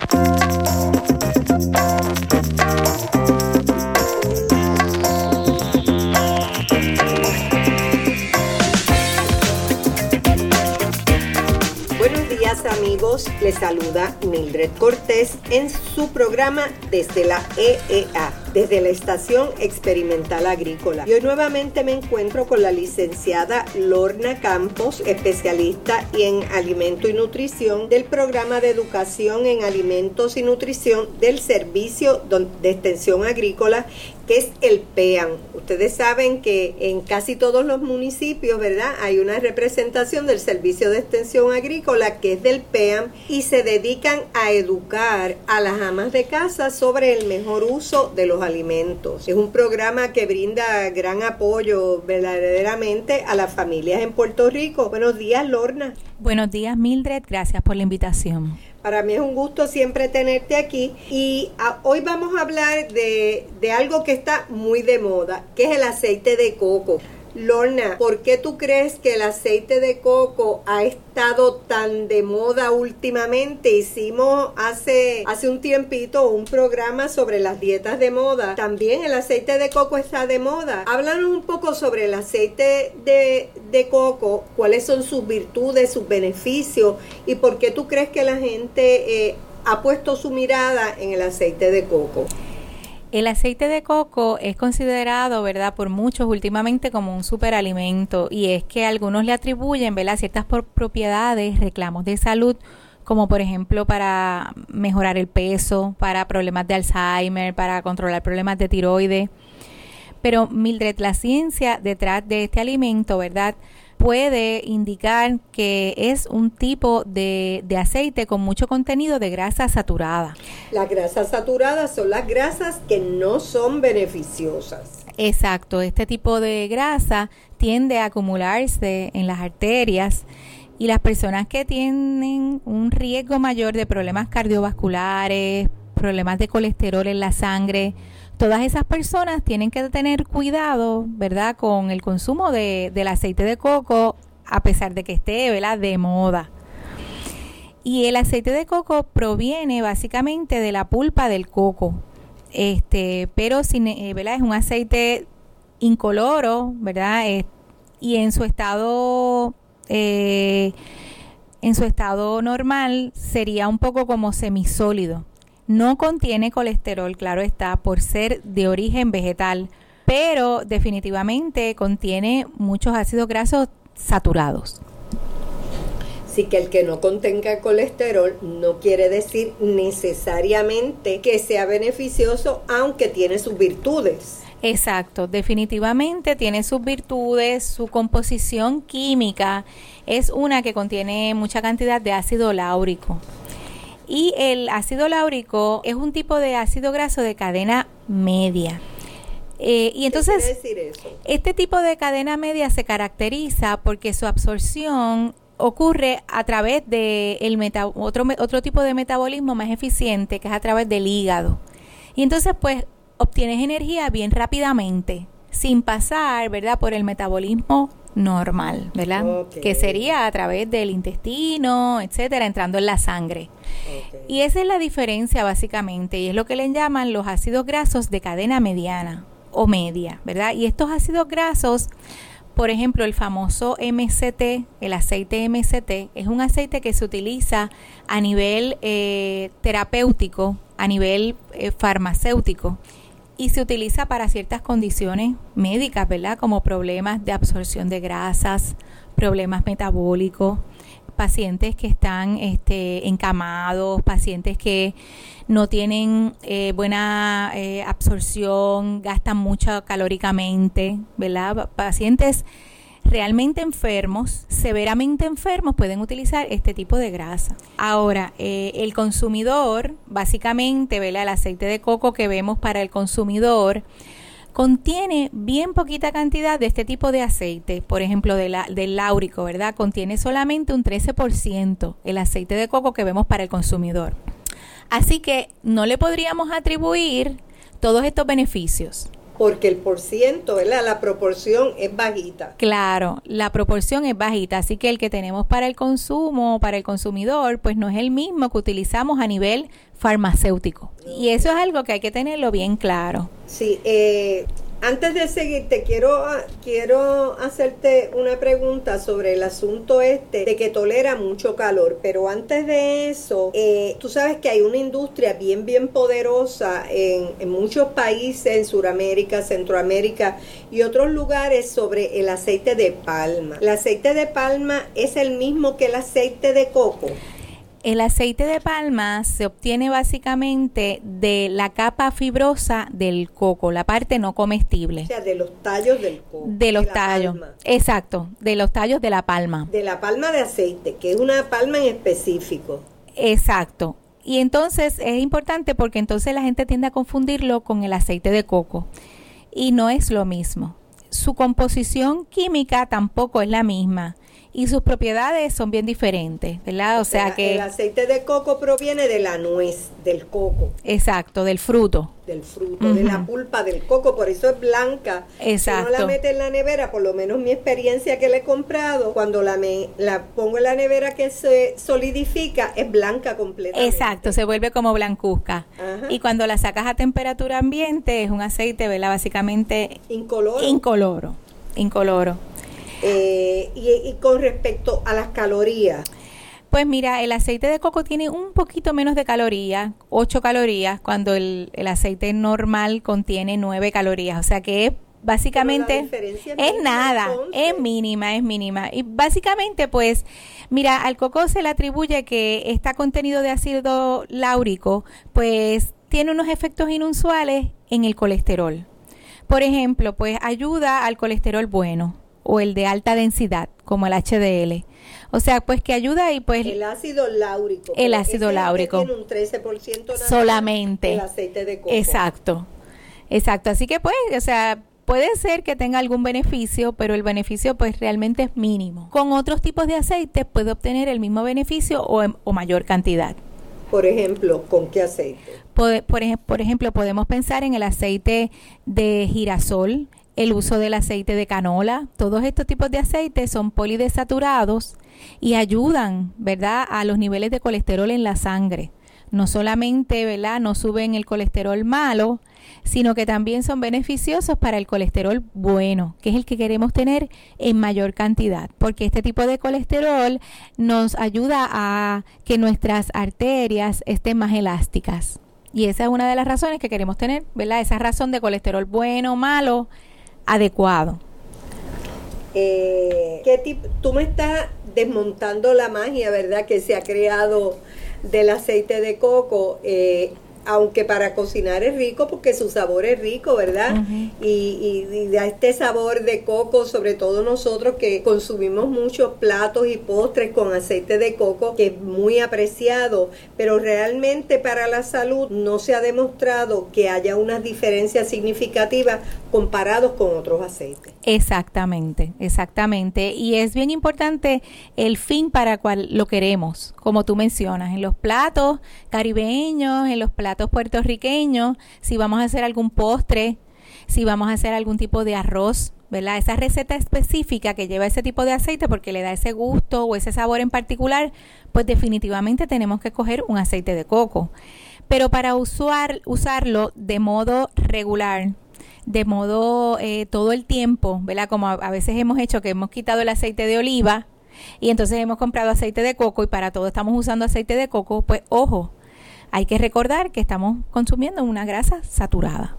Thank you. Saluda Mildred Cortés en su programa desde la EEA, desde la Estación Experimental Agrícola. Y hoy nuevamente me encuentro con la licenciada Lorna Campos, especialista en alimento y nutrición del programa de educación en alimentos y nutrición del Servicio de Extensión Agrícola que es el PEAN. Ustedes saben que en casi todos los municipios, ¿verdad? Hay una representación del Servicio de Extensión Agrícola que es del PEAN y se dedican a educar a las amas de casa sobre el mejor uso de los alimentos. Es un programa que brinda gran apoyo verdaderamente a las familias en Puerto Rico. Buenos días, Lorna. Buenos días, Mildred. Gracias por la invitación. Para mí es un gusto siempre tenerte aquí y ah, hoy vamos a hablar de, de algo que está muy de moda, que es el aceite de coco. Lorna, ¿por qué tú crees que el aceite de coco ha estado tan de moda últimamente? Hicimos hace, hace un tiempito un programa sobre las dietas de moda. También el aceite de coco está de moda. Háblanos un poco sobre el aceite de, coco, cuáles son sus virtudes, sus beneficios y por qué tú crees que la gente eh, ha puesto su mirada en el aceite de coco. El aceite de coco es considerado, ¿verdad?, por muchos últimamente como un superalimento y es que algunos le atribuyen, ¿verdad?, ciertas propiedades, reclamos de salud, como por ejemplo para mejorar el peso, para problemas de Alzheimer, para controlar problemas de tiroides. Pero Mildred, la ciencia detrás de este alimento, ¿verdad?, puede indicar que es un tipo de, aceite con mucho contenido de grasa saturada. Las grasas saturadas son las grasas que no son beneficiosas. Exacto, este tipo de grasa tiende a acumularse en las arterias y las personas que tienen un riesgo mayor de problemas cardiovasculares, problemas de colesterol en la sangre, todas esas personas tienen que tener cuidado, ¿verdad?, con el consumo de, del aceite de coco, a pesar de que esté, ¿verdad?, de moda. Y el aceite de coco proviene básicamente de la pulpa del coco. Este, pero sin, eh, ¿verdad? es un aceite incoloro, ¿verdad? y en su estado eh, en su estado normal sería un poco como semisólido. No contiene colesterol, claro está, por ser de origen vegetal, pero definitivamente contiene muchos ácidos grasos saturados. Así que el que no contenga colesterol no quiere decir necesariamente que sea beneficioso, aunque tiene sus virtudes. Exacto, definitivamente tiene sus virtudes, su composición química es una que contiene mucha cantidad de ácido láurico. Y el ácido láurico es un tipo de ácido graso de cadena media. Eh, y entonces, este tipo de cadena media se caracteriza porque su absorción ocurre a través de el otro, otro tipo de metabolismo más eficiente, que es a través del hígado. Y entonces, pues, obtienes energía bien rápidamente, sin pasar, ¿verdad?, por el metabolismo normal, ¿verdad? Que sería a través del intestino, etcétera, entrando en la sangre. Y esa es la diferencia básicamente, y es lo que le llaman los ácidos grasos de cadena mediana o media, ¿verdad? Y estos ácidos grasos, por ejemplo, el famoso MCT, el aceite MCT, es un aceite que se utiliza a nivel eh, terapéutico, a nivel eh, farmacéutico y se utiliza para ciertas condiciones médicas, ¿verdad? Como problemas de absorción de grasas, problemas metabólicos, pacientes que están este, encamados, pacientes que no tienen eh, buena eh, absorción, gastan mucho calóricamente, ¿verdad? Pacientes realmente enfermos, severamente enfermos, pueden utilizar este tipo de grasa. Ahora, eh, el consumidor, básicamente, ¿verdad? el aceite de coco que vemos para el consumidor, contiene bien poquita cantidad de este tipo de aceite, por ejemplo, del láurico, ¿verdad? Contiene solamente un 13% el aceite de coco que vemos para el consumidor. Así que no le podríamos atribuir todos estos beneficios porque el por ciento, ¿verdad? La proporción es bajita. Claro, la proporción es bajita, así que el que tenemos para el consumo, para el consumidor, pues no es el mismo que utilizamos a nivel farmacéutico. Y eso es algo que hay que tenerlo bien claro. Sí, eh, antes de seguir, te quiero, quiero hacerte una pregunta sobre el asunto este de que tolera mucho calor, pero antes de eso, eh, tú sabes que hay una industria bien, bien poderosa en, en muchos países, en Sudamérica, Centroamérica y otros lugares sobre el aceite de palma. ¿El aceite de palma es el mismo que el aceite de coco? El aceite de palma se obtiene básicamente de la capa fibrosa del coco, la parte no comestible. O sea, de los tallos del coco. De los tallos. Exacto, de los tallos de la palma. De la palma de aceite, que es una palma en específico. Exacto. Y entonces es importante porque entonces la gente tiende a confundirlo con el aceite de coco. Y no es lo mismo. Su composición química tampoco es la misma y sus propiedades son bien diferentes, ¿verdad? O, sea, que... El aceite de coco proviene de la nuez, del coco. Exacto, del fruto. Del fruto, de la pulpa del coco, por eso es blanca. Exacto. Si no la mete en la nevera, por lo menos mi experiencia que le he comprado, cuando la, me, la pongo en la nevera que se solidifica, es blanca completamente. Exacto, se vuelve como blancuzca. Y cuando la sacas a temperatura ambiente, es un aceite, ¿verdad? Básicamente... Incoloro. Incoloro. Incoloro. Eh, y, con respecto a las calorías. Pues mira, el aceite de coco tiene un poquito menos de calorías, 8 calorías, cuando el, aceite normal contiene 9 calorías. O sea que es básicamente es, nada, es mínima, es mínima. Y básicamente, pues, mira, al coco se le atribuye que está contenido de ácido láurico, pues tiene unos efectos inusuales en el colesterol. Por ejemplo, pues ayuda al colesterol bueno o el de alta densidad, como el HDL. O sea, pues que ayuda y pues... El ácido láurico. El ácido láurico. Tiene un 13% solamente. El aceite de coco. Exacto. Exacto. Así que pues, o sea, puede ser que tenga algún beneficio, pero el beneficio pues realmente es mínimo. Con otros tipos de aceites puede obtener el mismo beneficio o, o mayor cantidad. Por ejemplo, ¿con qué aceite? Por, por, por, ejemplo, podemos pensar en el aceite de girasol, el uso del aceite de canola. Todos estos tipos de aceites son polidesaturados y ayudan, ¿verdad?, a los niveles de colesterol en la sangre. No solamente, ¿verdad?, no suben el colesterol malo, sino que también son beneficiosos para el colesterol bueno, que es el que queremos tener en mayor cantidad, porque este tipo de colesterol nos ayuda a que nuestras arterias estén más elásticas. Y esa es una de las razones que queremos tener, ¿verdad? Esa razón de colesterol bueno, o malo, adecuado. Eh, ¿qué tú me estás desmontando la magia, ¿verdad? Que se ha creado del aceite de coco. Eh, aunque para cocinar es rico porque su sabor es rico, ¿verdad? y, y, da este sabor de coco, sobre todo nosotros que consumimos muchos platos y postres con aceite de coco, que es muy apreciado, pero realmente para la salud no se ha demostrado que haya unas diferencias significativas comparados con otros aceites. Exactamente, exactamente. Y es bien importante el fin para cual lo queremos, como tú mencionas, en los platos caribeños, en los platos puertorriqueños, si vamos a hacer algún postre, si vamos a hacer algún tipo de arroz, ¿verdad? Esa receta específica que lleva ese tipo de aceite porque le da ese gusto o ese sabor en particular, pues definitivamente tenemos que coger un aceite de coco. Pero para usar, usarlo de modo regular, de modo eh, todo el tiempo, ¿verdad? Como a, veces hemos hecho que hemos quitado el aceite de oliva y entonces hemos comprado aceite de coco y para todo estamos usando aceite de coco, pues ojo, hay que recordar que estamos consumiendo una grasa saturada.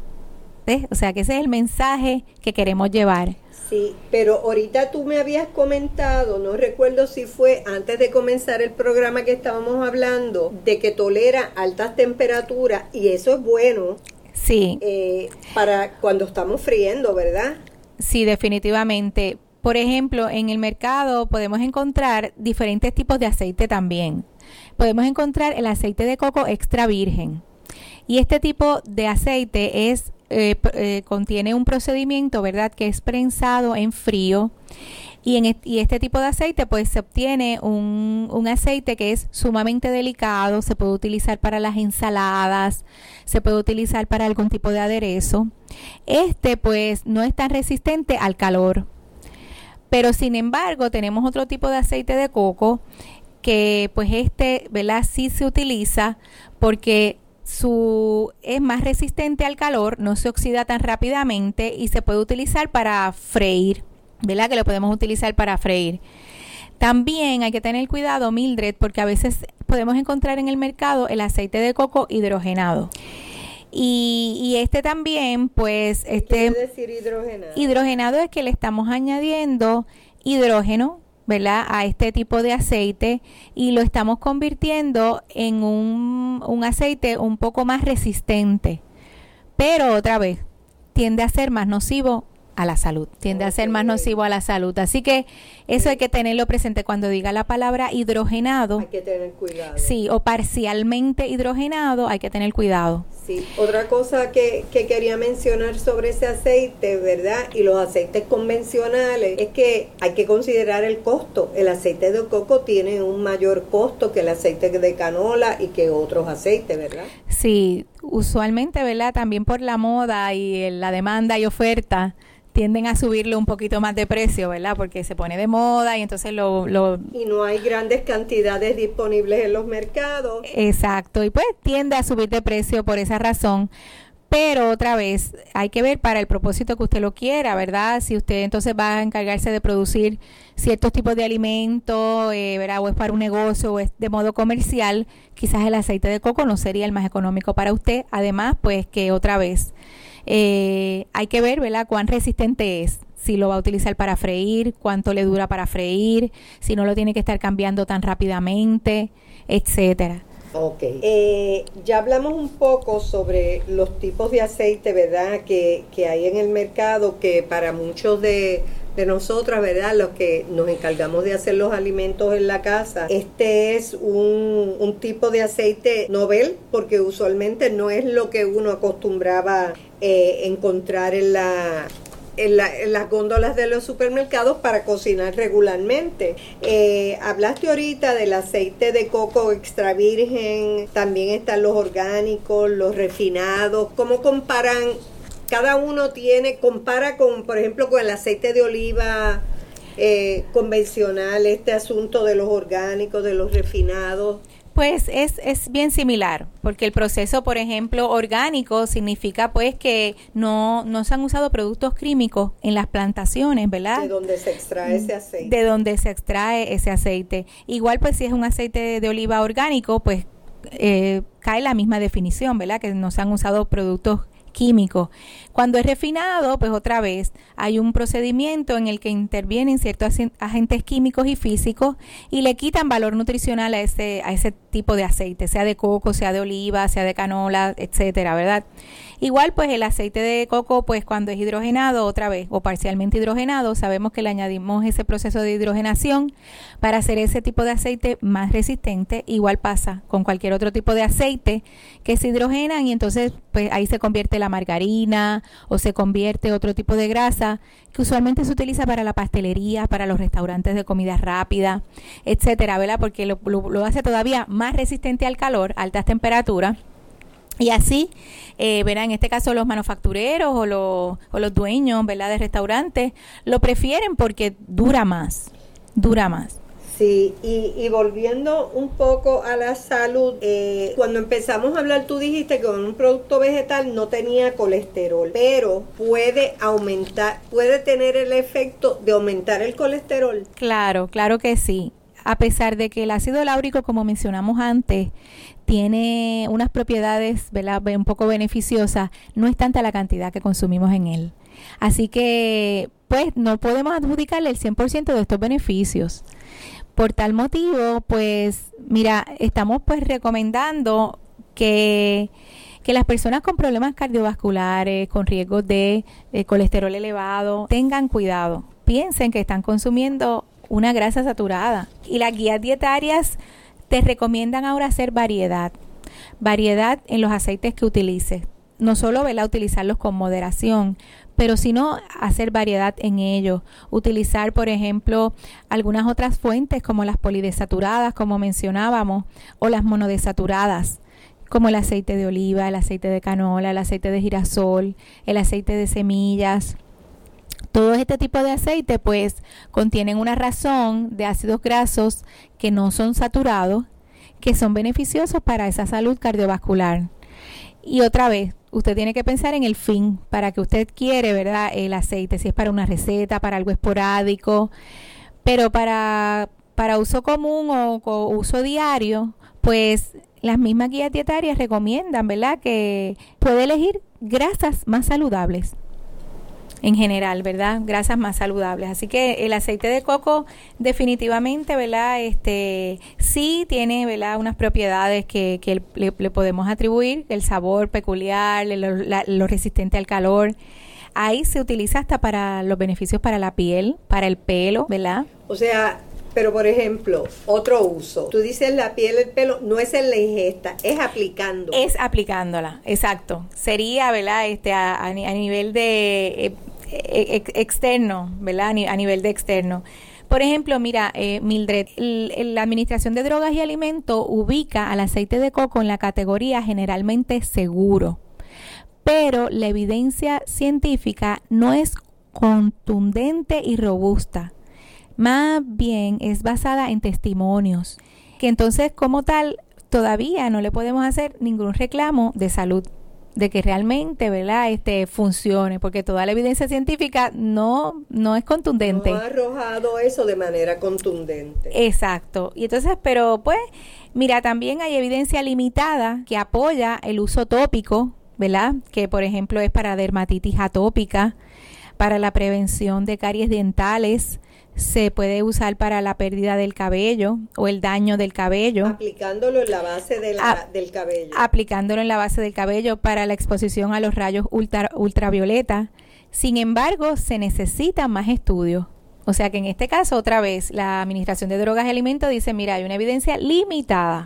¿Ves? O sea que ese es el mensaje que queremos llevar. Sí, pero ahorita tú me habías comentado, no recuerdo si fue antes de comenzar el programa que estábamos hablando, de que tolera altas temperaturas y eso es bueno. Sí. Eh, para cuando estamos friendo, ¿verdad? Sí, definitivamente. Por ejemplo, en el mercado podemos encontrar diferentes tipos de aceite también podemos encontrar el aceite de coco extra virgen. Y este tipo de aceite es, eh, eh, contiene un procedimiento, ¿verdad?, que es prensado en frío Y, en y este tipo de aceite pues se obtiene un, un aceite que es sumamente delicado, se puede utilizar para las ensaladas, se puede utilizar para algún tipo de aderezo. Este pues no es tan resistente al calor. Pero sin embargo tenemos otro tipo de aceite de coco que pues este, ¿verdad? Sí se utiliza porque su es más resistente al calor, no se oxida tan rápidamente y se puede utilizar para freír, ¿verdad? Que lo podemos utilizar para freír. También hay que tener cuidado, Mildred, porque a veces podemos encontrar en el mercado el aceite de coco hidrogenado. Y, este también, pues, este... decir hidrogenado? Hidrogenado es que le estamos añadiendo hidrógeno, ¿verdad? A este tipo de aceite y lo estamos convirtiendo en un, un aceite un poco más resistente. Pero otra vez, tiende a ser más nocivo a la salud, tiende a ser más nocivo a la salud. Así que eso hay que tenerlo presente cuando diga la palabra hidrogenado. Hay que tener cuidado. Sí, o parcialmente hidrogenado, hay que tener cuidado. Sí, otra cosa que, que quería mencionar sobre ese aceite, ¿verdad? Y los aceites convencionales, es que hay que considerar el costo. El aceite de coco tiene un mayor costo que el aceite de canola y que otros aceites, ¿verdad? Sí, usualmente, ¿verdad? También por la moda y la demanda y oferta tienden a subirle un poquito más de precio, ¿verdad? Porque se pone de moda y entonces lo, lo... Y no hay grandes cantidades disponibles en los mercados. Exacto, y pues tiende a subir de precio por esa razón. Pero otra vez, hay que ver para el propósito que usted lo quiera, ¿verdad? Si usted entonces va a encargarse de producir ciertos tipos de alimentos, eh, ¿verdad? O es para un negocio o es de modo comercial, quizás el aceite de coco no sería el más económico para usted. Además, pues que otra vez, eh, hay que ver, ¿verdad?, cuán resistente es. Si lo va a utilizar para freír, cuánto le dura para freír, si no lo tiene que estar cambiando tan rápidamente, etcétera. Ok. Eh, ya hablamos un poco sobre los tipos de aceite, ¿verdad?, que, que hay en el mercado, que para muchos de, de nosotras, ¿verdad? Los que nos encargamos de hacer los alimentos en la casa. Este es un, un tipo de aceite novel porque usualmente no es lo que uno acostumbraba eh, encontrar en la en, las góndolas de los supermercados para cocinar regularmente. Eh, hablaste ahorita del aceite de coco extra virgen, también están los orgánicos, los refinados. ¿Cómo comparan cada uno tiene, compara con, por ejemplo, con el aceite de oliva eh, convencional, este asunto de los orgánicos, de los refinados. Pues es, es bien similar, porque el proceso, por ejemplo, orgánico significa pues que no, no se han usado productos químicos en las plantaciones, ¿verdad? De donde se extrae ese aceite. De donde se extrae ese aceite. Igual pues si es un aceite de oliva orgánico, pues eh, cae la misma definición, ¿verdad? Que no se han usado productos químico. Cuando es refinado, pues otra vez hay un procedimiento en el que intervienen ciertos agentes químicos y físicos y le quitan valor nutricional a ese, a ese tipo de aceite, sea de coco, sea de oliva, sea de canola, etcétera, ¿verdad? Igual, pues el aceite de coco, pues cuando es hidrogenado otra vez o parcialmente hidrogenado, sabemos que le añadimos ese proceso de hidrogenación para hacer ese tipo de aceite más resistente. Igual pasa con cualquier otro tipo de aceite que se hidrogenan y entonces pues ahí se convierte la margarina o se convierte otro tipo de grasa que usualmente se utiliza para la pastelería, para los restaurantes de comida rápida, etcétera, ¿verdad? Porque lo, hace todavía más resistente al calor, altas temperaturas y así, eh, verá, en este caso los manufactureros o los, o los dueños, ¿verdad?, de restaurantes, lo prefieren porque dura más, dura más. Sí, y, y, volviendo un poco a la salud, eh, cuando empezamos a hablar, tú dijiste que con un producto vegetal no tenía colesterol, pero puede aumentar, puede tener el efecto de aumentar el colesterol. Claro, claro que sí. A pesar de que el ácido láurico, como mencionamos antes, tiene unas propiedades ¿verdad? un poco beneficiosas, no es tanta la cantidad que consumimos en él. Así que, pues, no podemos adjudicarle el 100% de estos beneficios. Por tal motivo, pues, mira, estamos pues recomendando que, que las personas con problemas cardiovasculares, con riesgos de, de colesterol elevado, tengan cuidado. Piensen que están consumiendo una grasa saturada. Y las guías dietarias te recomiendan ahora hacer variedad. Variedad en los aceites que utilices. no solo ¿verdad? utilizarlos con moderación, pero sino hacer variedad en ellos. Utilizar, por ejemplo, algunas otras fuentes como las polidesaturadas, como mencionábamos, o las monodesaturadas como el aceite de oliva, el aceite de canola, el aceite de girasol, el aceite de semillas. Todo este tipo de aceite pues contienen una razón de ácidos grasos que no son saturados, que son beneficiosos para esa salud cardiovascular. Y otra vez, usted tiene que pensar en el fin para que usted quiere, ¿verdad? El aceite, si es para una receta, para algo esporádico, pero para, para uso común o, uso diario, pues las mismas guías dietarias recomiendan, ¿verdad? Que puede elegir grasas más saludables en general, ¿verdad? Grasas más saludables. Así que el aceite de coco definitivamente, ¿verdad? Este sí tiene, ¿verdad? Unas propiedades que, que le, podemos atribuir, el sabor peculiar, lo, resistente al calor. Ahí se utiliza hasta para los beneficios para la piel, para el pelo, ¿verdad? O sea, pero por ejemplo, otro uso. Tú dices la piel, el pelo, no es en la ingesta, es aplicando. Es aplicándola, exacto. Sería, ¿verdad? Este, a, nivel de eh, e, externo, ¿verdad? A nivel de externo. Por ejemplo, mira, eh, Mildred, la Administración de Drogas y Alimentos ubica al aceite de coco en la categoría generalmente seguro, pero la evidencia científica no es contundente y robusta. Más bien es basada en testimonios, que entonces como tal todavía no le podemos hacer ningún reclamo de salud de que realmente, ¿verdad? Este funcione, porque toda la evidencia científica no no es contundente. No ha arrojado eso de manera contundente. Exacto. Y entonces, pero pues, mira, también hay evidencia limitada que apoya el uso tópico, ¿verdad? Que por ejemplo es para dermatitis atópica, para la prevención de caries dentales, se puede usar para la pérdida del cabello o el daño del cabello. Aplicándolo en la base del cabello. Aplicándolo en la base del cabello para la exposición a los rayos ultra, ultravioleta. Sin embargo, se necesita más estudios. O sea que en este caso, otra vez, la Administración de Drogas y Alimentos dice, mira, hay una evidencia limitada.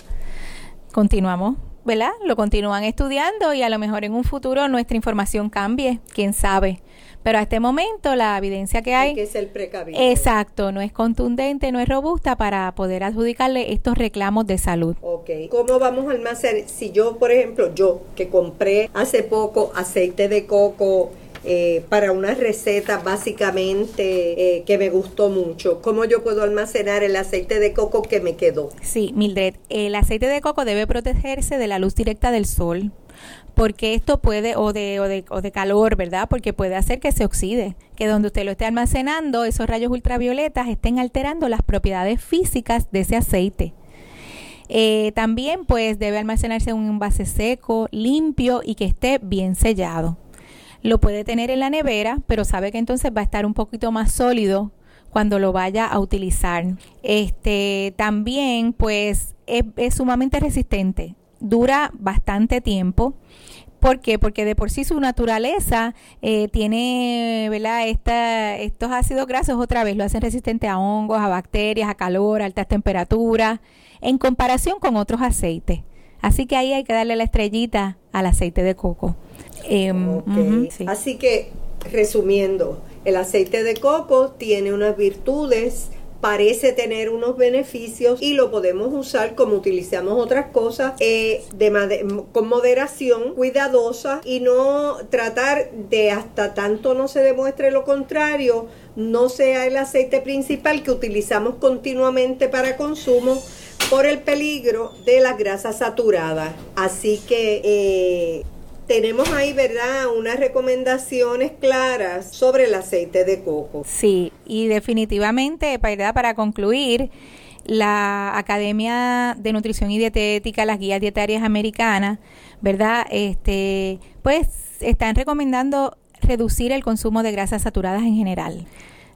Continuamos ¿verdad? Lo continúan estudiando y a lo mejor en un futuro nuestra información cambie, quién sabe. Pero a este momento la evidencia que hay... que es el precavido. Exacto, no es contundente, no es robusta para poder adjudicarle estos reclamos de salud. Ok. ¿Cómo vamos a almacenar? Si yo, por ejemplo, yo que compré hace poco aceite de coco eh, para una receta básicamente eh, que me gustó mucho. ¿Cómo yo puedo almacenar el aceite de coco que me quedó? Sí, Mildred, el aceite de coco debe protegerse de la luz directa del sol porque esto puede, o de, o de, o de calor, ¿verdad? Porque puede hacer que se oxide, que donde usted lo esté almacenando, esos rayos ultravioletas estén alterando las propiedades físicas de ese aceite. Eh, también pues debe almacenarse en un envase seco, limpio y que esté bien sellado. Lo puede tener en la nevera, pero sabe que entonces va a estar un poquito más sólido cuando lo vaya a utilizar. Este también pues es sumamente resistente dura bastante tiempo. ¿Por qué? Porque de por sí su naturaleza eh, tiene, ¿verdad? Esta, estos ácidos grasos otra vez lo hacen resistente a hongos, a bacterias, a calor, a altas temperaturas, en comparación con otros aceites. Así que ahí hay que darle la estrellita al aceite de coco. Em, Así que, resumiendo, el aceite de coco tiene unas virtudes parece tener unos beneficios y lo podemos usar como utilizamos otras cosas eh, de con moderación cuidadosa y no tratar de hasta tanto no se demuestre lo contrario no sea el aceite principal que utilizamos continuamente para consumo por el peligro de las grasas saturadas. Así que eh, tenemos ahí, ¿verdad?, unas recomendaciones claras sobre el aceite de coco. Sí, y definitivamente, ¿verdad? para concluir, la Academia de Nutrición y Dietética, las guías dietarias americanas, ¿verdad? Este, pues están recomendando reducir el consumo de grasas saturadas en general.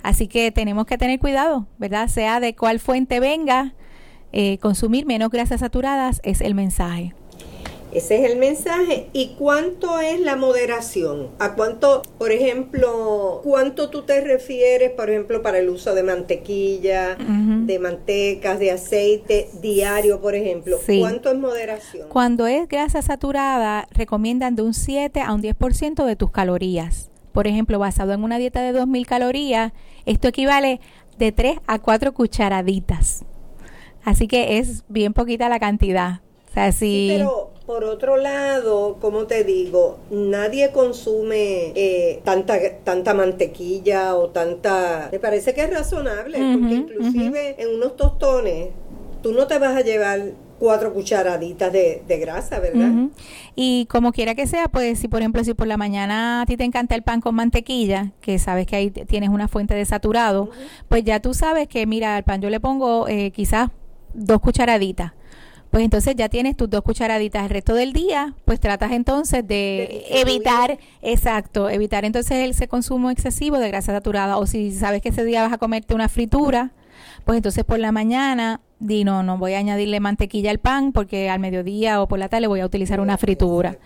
Así que tenemos que tener cuidado, ¿verdad? Sea de cuál fuente venga, eh, consumir menos grasas saturadas es el mensaje. Ese es el mensaje. ¿Y cuánto es la moderación? ¿A cuánto, por ejemplo, cuánto tú te refieres, por ejemplo, para el uso de mantequilla, de mantecas, de aceite diario, por ejemplo? ¿Cuánto es moderación? Cuando es grasa saturada, recomiendan de un 7 a un 10% de tus calorías. Por ejemplo, basado en una dieta de 2.000 calorías, esto equivale de 3 a 4 cucharaditas. Así que es bien poquita la cantidad. O sea, sí, pero por otro lado, como te digo, nadie consume eh, tanta tanta mantequilla o tanta... Me parece que es razonable, porque inclusive en unos tostones tú no te vas a llevar cuatro cucharaditas de, grasa, ¿verdad? Y como quiera que sea, pues si por ejemplo, si por la mañana a ti te encanta el pan con mantequilla, que sabes que ahí tienes una fuente de saturado, pues ya tú sabes que, mira, al pan yo le pongo eh, quizás dos cucharaditas. Pues entonces ya tienes tus dos cucharaditas el resto del día, pues tratas entonces de, evitar, exacto, evitar entonces ese consumo excesivo de grasa saturada. O si sabes que ese día vas a comerte una fritura, pues entonces por la mañana di no, no voy a añadirle mantequilla al pan porque al mediodía o por la tarde voy a utilizar una fritura.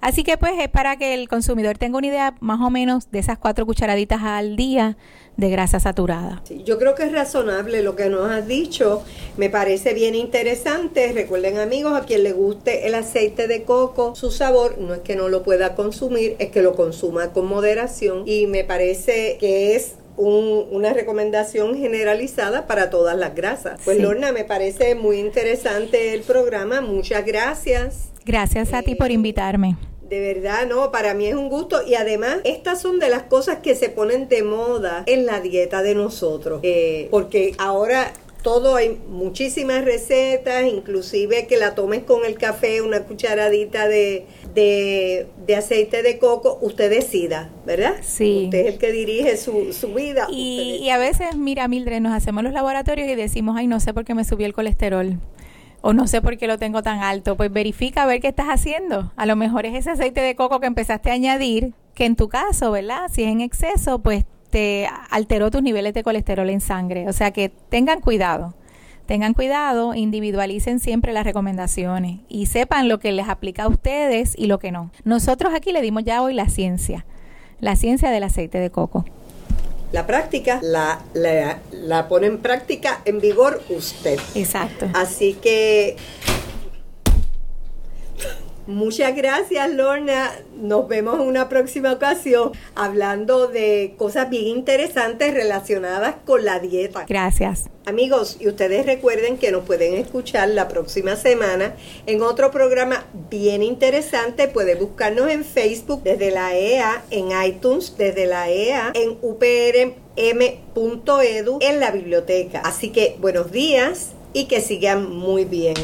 Así que pues es para que el consumidor tenga una idea más o menos de esas cuatro cucharaditas al día de grasa saturada. yo creo que es razonable lo que nos has dicho, me parece bien interesante. Recuerden amigos, a quien le guste el aceite de coco, su sabor no es que no lo pueda consumir, es que lo consuma con moderación y me parece que es una recomendación generalizada para todas las grasas. Pues Lorna, me parece muy interesante el programa, muchas gracias. Gracias a ti por eh, invitarme. De verdad, no, para mí es un gusto y además estas son de las cosas que se ponen de moda en la dieta de nosotros, eh, porque ahora todo hay muchísimas recetas, inclusive que la tomes con el café, una cucharadita de, de, aceite de coco, usted decida, ¿verdad? Sí. Usted es el que dirige su, su vida. Y, y a veces, mira, Mildred, nos hacemos los laboratorios y decimos, ay, no sé por qué me subió el colesterol o no sé por qué lo tengo tan alto, pues verifica a ver qué estás haciendo. A lo mejor es ese aceite de coco que empezaste a añadir, que en tu caso, ¿verdad? Si es en exceso, pues te alteró tus niveles de colesterol en sangre. O sea que tengan cuidado. Tengan cuidado, individualicen siempre las recomendaciones y sepan lo que les aplica a ustedes y lo que no. Nosotros aquí le dimos ya hoy la ciencia, la ciencia del aceite de coco la práctica la, la, pone en práctica en vigor usted. Exacto. Así que Muchas gracias, Lorna. Nos vemos en una próxima ocasión hablando de cosas bien interesantes relacionadas con la dieta. Gracias. Amigos, y ustedes recuerden que nos pueden escuchar la próxima semana en otro programa bien interesante. Pueden buscarnos en Facebook desde la EA, en iTunes desde la EA, en uprm.edu, en la biblioteca. Así que buenos días y que sigan muy bien.